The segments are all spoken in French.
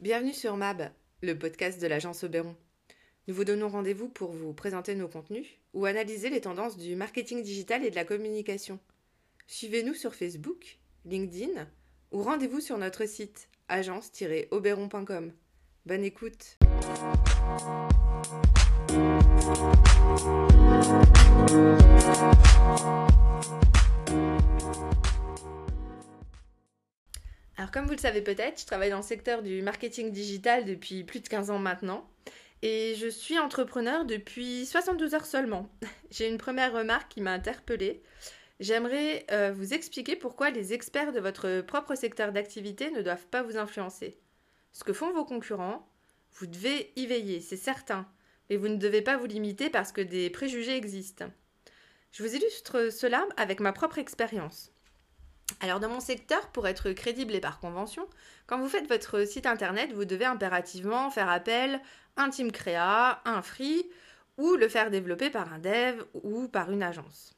Bienvenue sur MAB, le podcast de l'agence Oberon. Nous vous donnons rendez-vous pour vous présenter nos contenus ou analyser les tendances du marketing digital et de la communication. Suivez-nous sur Facebook, LinkedIn ou rendez-vous sur notre site agence-oberon.com. Bonne écoute. Alors comme vous le savez peut-être, je travaille dans le secteur du marketing digital depuis plus de 15 ans maintenant. Et je suis entrepreneur depuis 72 heures seulement. J'ai une première remarque qui m'a interpellée. J'aimerais euh, vous expliquer pourquoi les experts de votre propre secteur d'activité ne doivent pas vous influencer. Ce que font vos concurrents, vous devez y veiller, c'est certain, mais vous ne devez pas vous limiter parce que des préjugés existent. Je vous illustre cela avec ma propre expérience. Alors dans mon secteur, pour être crédible et par convention, quand vous faites votre site internet, vous devez impérativement faire appel à un team créa, un free, ou le faire développer par un dev ou par une agence.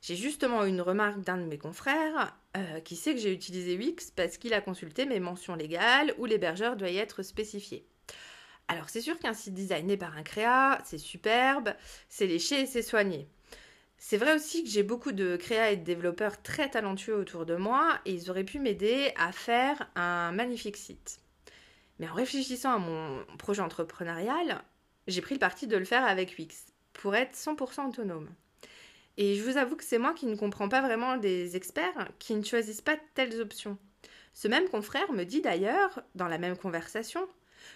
J'ai justement une remarque d'un de mes confrères euh, qui sait que j'ai utilisé Wix parce qu'il a consulté mes mentions légales où l'hébergeur doit y être spécifié. Alors c'est sûr qu'un site designé par un créa, c'est superbe, c'est léché et c'est soigné. C'est vrai aussi que j'ai beaucoup de créa et de développeurs très talentueux autour de moi et ils auraient pu m'aider à faire un magnifique site. Mais en réfléchissant à mon projet entrepreneurial, j'ai pris le parti de le faire avec Wix pour être 100% autonome. Et je vous avoue que c'est moi qui ne comprends pas vraiment des experts qui ne choisissent pas telles options. Ce même confrère me dit d'ailleurs, dans la même conversation,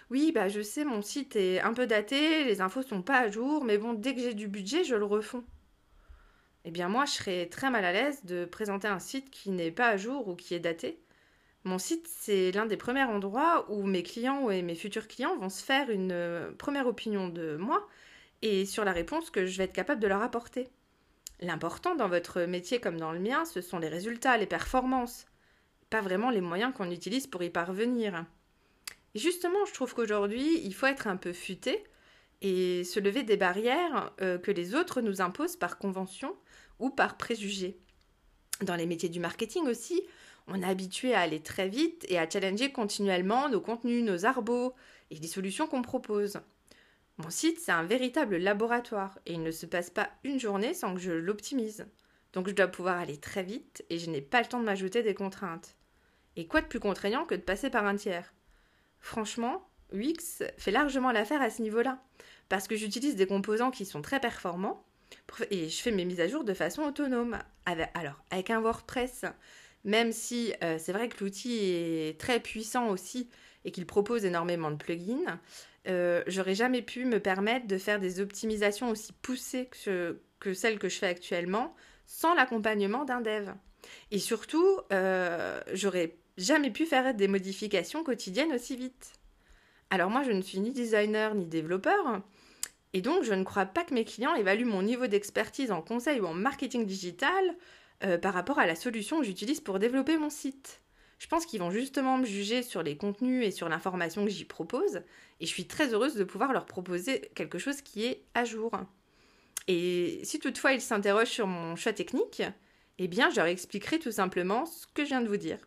oui, bah je sais, mon site est un peu daté, les infos sont pas à jour, mais bon, dès que j'ai du budget, je le refonds eh bien moi je serais très mal à l'aise de présenter un site qui n'est pas à jour ou qui est daté. Mon site, c'est l'un des premiers endroits où mes clients et mes futurs clients vont se faire une euh, première opinion de moi et sur la réponse que je vais être capable de leur apporter. L'important dans votre métier comme dans le mien, ce sont les résultats, les performances, pas vraiment les moyens qu'on utilise pour y parvenir. Et justement, je trouve qu'aujourd'hui, il faut être un peu futé et se lever des barrières euh, que les autres nous imposent par convention ou par préjugés. Dans les métiers du marketing aussi, on est habitué à aller très vite et à challenger continuellement nos contenus, nos arbos et les solutions qu'on propose. Mon site, c'est un véritable laboratoire et il ne se passe pas une journée sans que je l'optimise. Donc je dois pouvoir aller très vite et je n'ai pas le temps de m'ajouter des contraintes. Et quoi de plus contraignant que de passer par un tiers? Franchement, Wix fait largement l'affaire à ce niveau-là, parce que j'utilise des composants qui sont très performants et je fais mes mises à jour de façon autonome. alors, avec un WordPress, même si euh, c'est vrai que l'outil est très puissant aussi et qu'il propose énormément de plugins, euh, j'aurais jamais pu me permettre de faire des optimisations aussi poussées que, que celles que je fais actuellement sans l'accompagnement d'un dev. Et surtout, euh, j'aurais jamais pu faire des modifications quotidiennes aussi vite. Alors moi, je ne suis ni designer ni développeur, et donc, je ne crois pas que mes clients évaluent mon niveau d'expertise en conseil ou en marketing digital euh, par rapport à la solution que j'utilise pour développer mon site. Je pense qu'ils vont justement me juger sur les contenus et sur l'information que j'y propose, et je suis très heureuse de pouvoir leur proposer quelque chose qui est à jour. Et si toutefois ils s'interrogent sur mon choix technique, eh bien je leur expliquerai tout simplement ce que je viens de vous dire.